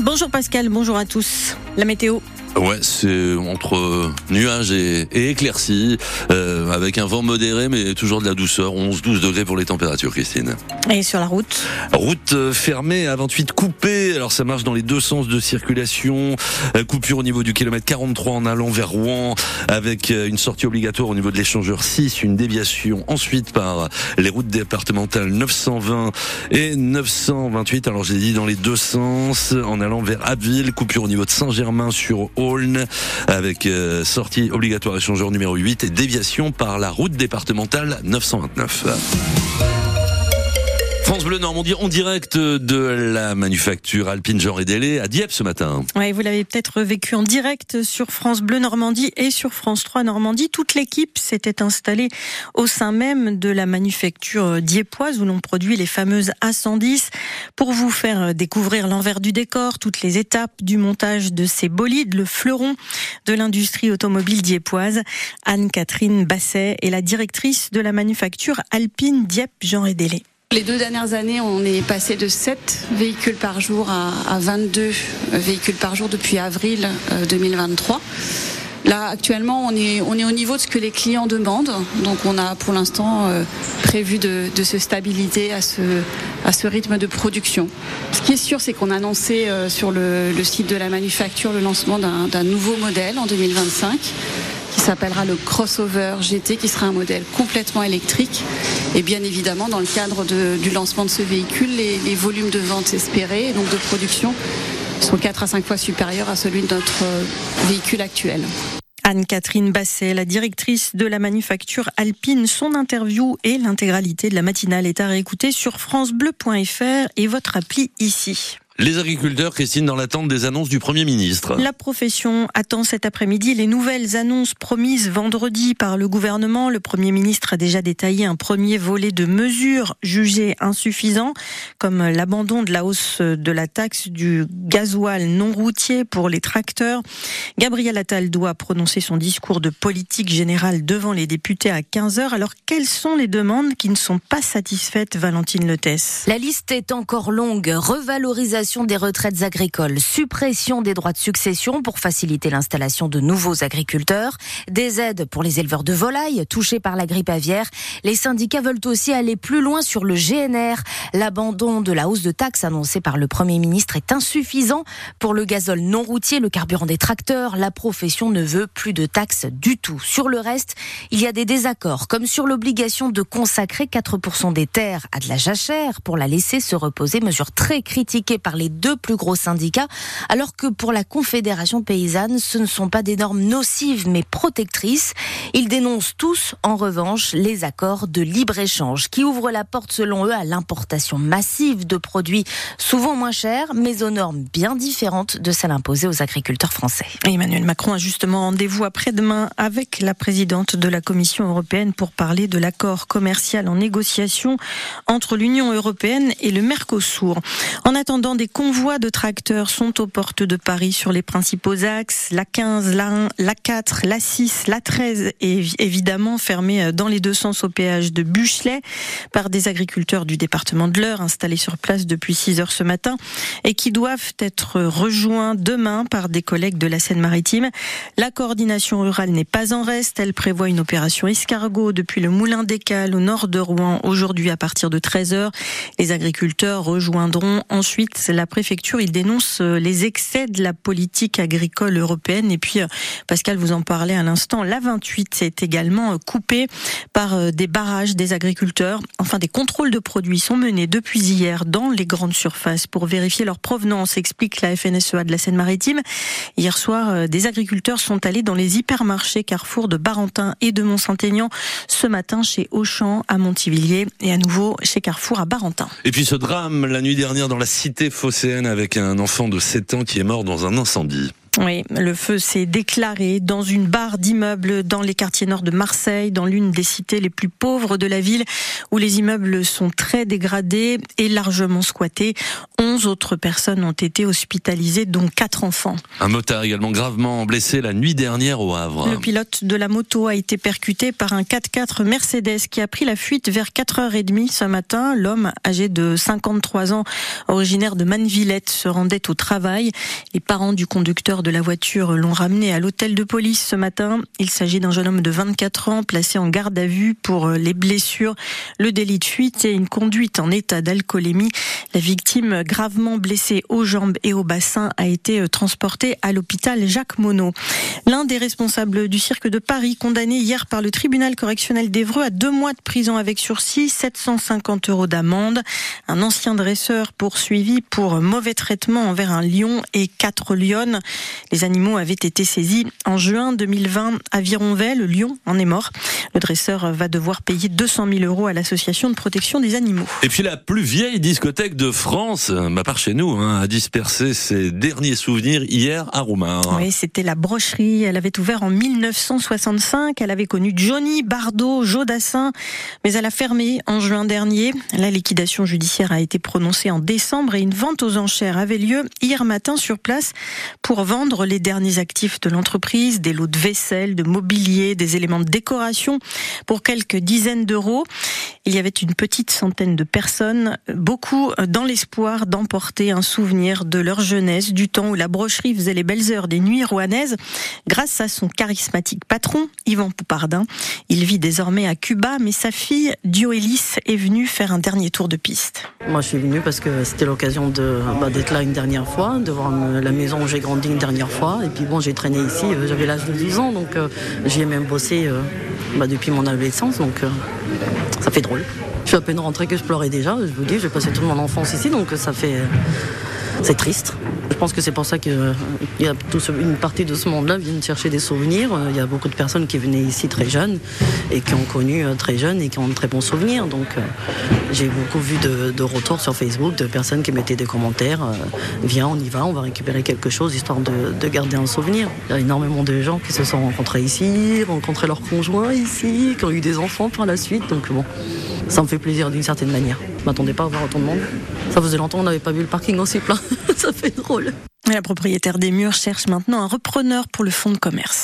Bonjour Pascal, bonjour à tous. La météo. Ouais, c'est entre nuages et, et éclaircies, euh, avec un vent modéré, mais toujours de la douceur, 11-12 degrés pour les températures, Christine. Et sur la route Route euh, fermée à 28 coupée, alors ça marche dans les deux sens de circulation, euh, coupure au niveau du kilomètre 43 en allant vers Rouen, avec une sortie obligatoire au niveau de l'échangeur 6, une déviation ensuite par les routes départementales 920 et 928, alors j'ai dit dans les deux sens, en allant vers Abbeville, coupure au niveau de Saint-Germain sur Aulne, avec euh, sortie obligatoire échangeur numéro 8 et déviation par la route départementale 929. France Bleu Normandie en direct de la manufacture Alpine Jean et Délé à Dieppe ce matin. Oui, vous l'avez peut-être vécu en direct sur France Bleu Normandie et sur France 3 Normandie. Toute l'équipe s'était installée au sein même de la manufacture dieppoise où l'on produit les fameuses A110 pour vous faire découvrir l'envers du décor, toutes les étapes du montage de ces bolides, le fleuron de l'industrie automobile dieppoise. Anne-Catherine Basset est la directrice de la manufacture Alpine Dieppe Jean et Délé. Les deux dernières années, on est passé de 7 véhicules par jour à, à 22 véhicules par jour depuis avril euh, 2023. Là, actuellement, on est, on est au niveau de ce que les clients demandent. Donc, on a pour l'instant euh, prévu de, se stabiliser à ce, à ce rythme de production. Ce qui est sûr, c'est qu'on a annoncé euh, sur le, site de la manufacture le lancement d'un nouveau modèle en 2025 qui s'appellera le crossover GT, qui sera un modèle complètement électrique. Et bien évidemment, dans le cadre du lancement de ce véhicule, les, volumes de vente espérés, donc de production, sont 4 à 5 fois supérieurs à celui de notre euh, véhicule actuel. Anne-Catherine Basset, la directrice de la manufacture Alpine. Son interview et l'intégralité de la matinale est à réécouter sur francebleu.fr et votre appli ici. Les agriculteurs, Christine, dans l'attente des annonces du Premier ministre. La profession attend cet après-midi les nouvelles annonces promises vendredi par le gouvernement. Le Premier ministre a déjà détaillé un premier volet de mesures jugées insuffisantes, comme l'abandon de la hausse de la taxe du gasoil non routier pour les tracteurs. Gabriel Attal doit prononcer son discours de politique générale devant les députés à 15h. Alors, quelles sont les demandes qui ne sont pas satisfaites, Valentine Letès La liste est encore longue. Revalorisation des retraites agricoles, suppression des droits de succession pour faciliter l'installation de nouveaux agriculteurs, des aides pour les éleveurs de volailles touchés par la grippe aviaire. Les syndicats veulent aussi aller plus loin sur le GNR. L'abandon de la hausse de taxes annoncée par le Premier ministre est insuffisant pour le gazole non routier, le carburant des tracteurs. La profession ne veut plus de taxes du tout. Sur le reste, il y a des désaccords, comme sur l'obligation de consacrer 4% des terres à de la jachère pour la laisser se reposer, mesure très critiquée par les deux plus gros syndicats, alors que pour la Confédération paysanne, ce ne sont pas des normes nocives mais protectrices. Ils dénoncent tous, en revanche, les accords de libre-échange qui ouvrent la porte, selon eux, à l'importation massive de produits souvent moins chers, mais aux normes bien différentes de celles imposées aux agriculteurs français. Emmanuel Macron a justement rendez-vous après-demain avec la présidente de la Commission européenne pour parler de l'accord commercial en négociation entre l'Union européenne et le Mercosur. En attendant, des convois de tracteurs sont aux portes de Paris sur les principaux axes, la 15, la 1, la 4, la 6, la 13 et évidemment fermés dans les deux sens au péage de Buchelet par des agriculteurs du département de l'Eure installés sur place depuis 6 heures ce matin et qui doivent être rejoints demain par des collègues de la Seine-Maritime. La coordination rurale n'est pas en reste. Elle prévoit une opération escargot depuis le Moulin d'Écal au nord de Rouen aujourd'hui à partir de 13h. Les agriculteurs rejoindront ensuite la préfecture. Ils dénoncent les excès de la politique agricole européenne. Et puis, Pascal vous en parlait à l'instant, la 28 est également coupée par des barrages des agriculteurs. Enfin, des contrôles de produits sont menés depuis hier dans les grandes surfaces pour vérifier leur provenance, explique la FNSEA de la Seine-Maritime. Hier soir, des agriculteurs sont allés dans les hypermarchés Carrefour de Barentin et de Mont-Saint-Aignan. Ce matin, chez Auchan à Montivilliers et à nouveau chez Carrefour à Barentin. Et puis ce drame la nuit dernière dans la cité phocéenne avec un enfant de 7 ans qui est mort dans un incendie. Oui, le feu s'est déclaré dans une barre d'immeubles dans les quartiers nord de Marseille, dans l'une des cités les plus pauvres de la ville, où les immeubles sont très dégradés et largement squattés. Onze autres personnes ont été hospitalisées, dont quatre enfants. Un motard également gravement blessé la nuit dernière au Havre. Le pilote de la moto a été percuté par un 4x4 Mercedes qui a pris la fuite vers 4h30 ce matin. L'homme, âgé de 53 ans, originaire de Mannevillette, se rendait au travail. Les parents du conducteur de la voiture l'ont ramené à l'hôtel de police ce matin. Il s'agit d'un jeune homme de 24 ans placé en garde à vue pour les blessures, le délit de fuite et une conduite en état d'alcoolémie. La victime, gravement blessée aux jambes et au bassin, a été transportée à l'hôpital Jacques Monod. L'un des responsables du cirque de Paris, condamné hier par le tribunal correctionnel d'Evreux à deux mois de prison avec sursis, 750 euros d'amende. Un ancien dresseur poursuivi pour mauvais traitement envers un lion et quatre lionnes. Les animaux avaient été saisis en juin 2020 à Vironvet. Le lion en est mort. Le dresseur va devoir payer 200 000 euros à l'association de protection des animaux. Et puis la plus vieille discothèque de France, ma part chez nous, hein, a dispersé ses derniers souvenirs hier à Roumar. Oui, c'était la brocherie. Elle avait ouvert en 1965. Elle avait connu Johnny, Bardot, Jodassin, mais elle a fermé en juin dernier. La liquidation judiciaire a été prononcée en décembre et une vente aux enchères avait lieu hier matin sur place pour vendre les derniers actifs de l'entreprise, des lots de vaisselle, de mobilier, des éléments de décoration pour quelques dizaines d'euros. Il y avait une petite centaine de personnes, beaucoup dans l'espoir d'emporter un souvenir de leur jeunesse, du temps où la brocherie faisait les belles heures des nuits rouennaises. Grâce à son charismatique patron, Yvan Poupardin, il vit désormais à Cuba, mais sa fille, Dioélis, est venue faire un dernier tour de piste. Moi, je suis venue parce que c'était l'occasion de, bah, d'être là une dernière fois, de voir la maison où j'ai grandi une dernière fois. Et puis bon, j'ai traîné ici, euh, j'avais l'âge de 12 ans, donc euh, j'y ai même bossé euh, bah, depuis mon adolescence, donc ça fait drôle. Je suis à peine rentrée que je pleurais déjà, je vous dis, j'ai passé toute mon enfance ici, donc ça fait... c'est triste. Je pense que c'est pour ça qu'il y a une partie de ce monde-là viennent chercher des souvenirs. Il y a beaucoup de personnes qui venaient ici très jeunes et qui ont connu très jeunes et qui ont de très bons souvenirs. Donc j'ai beaucoup vu de, de, retours sur Facebook de personnes qui mettaient des commentaires. Viens, on y va, on va récupérer quelque chose histoire de, de, garder un souvenir. Il y a énormément de gens qui se sont rencontrés ici, rencontré leurs conjoints ici, qui ont eu des enfants par la suite. Donc bon, ça me fait plaisir d'une certaine manière. Je m'attendais pas à voir autant de monde. Ça faisait longtemps qu'on n'avait pas vu le parking aussi plein. ça fait drôle. La propriétaire des murs cherche maintenant un repreneur pour le fonds de commerce.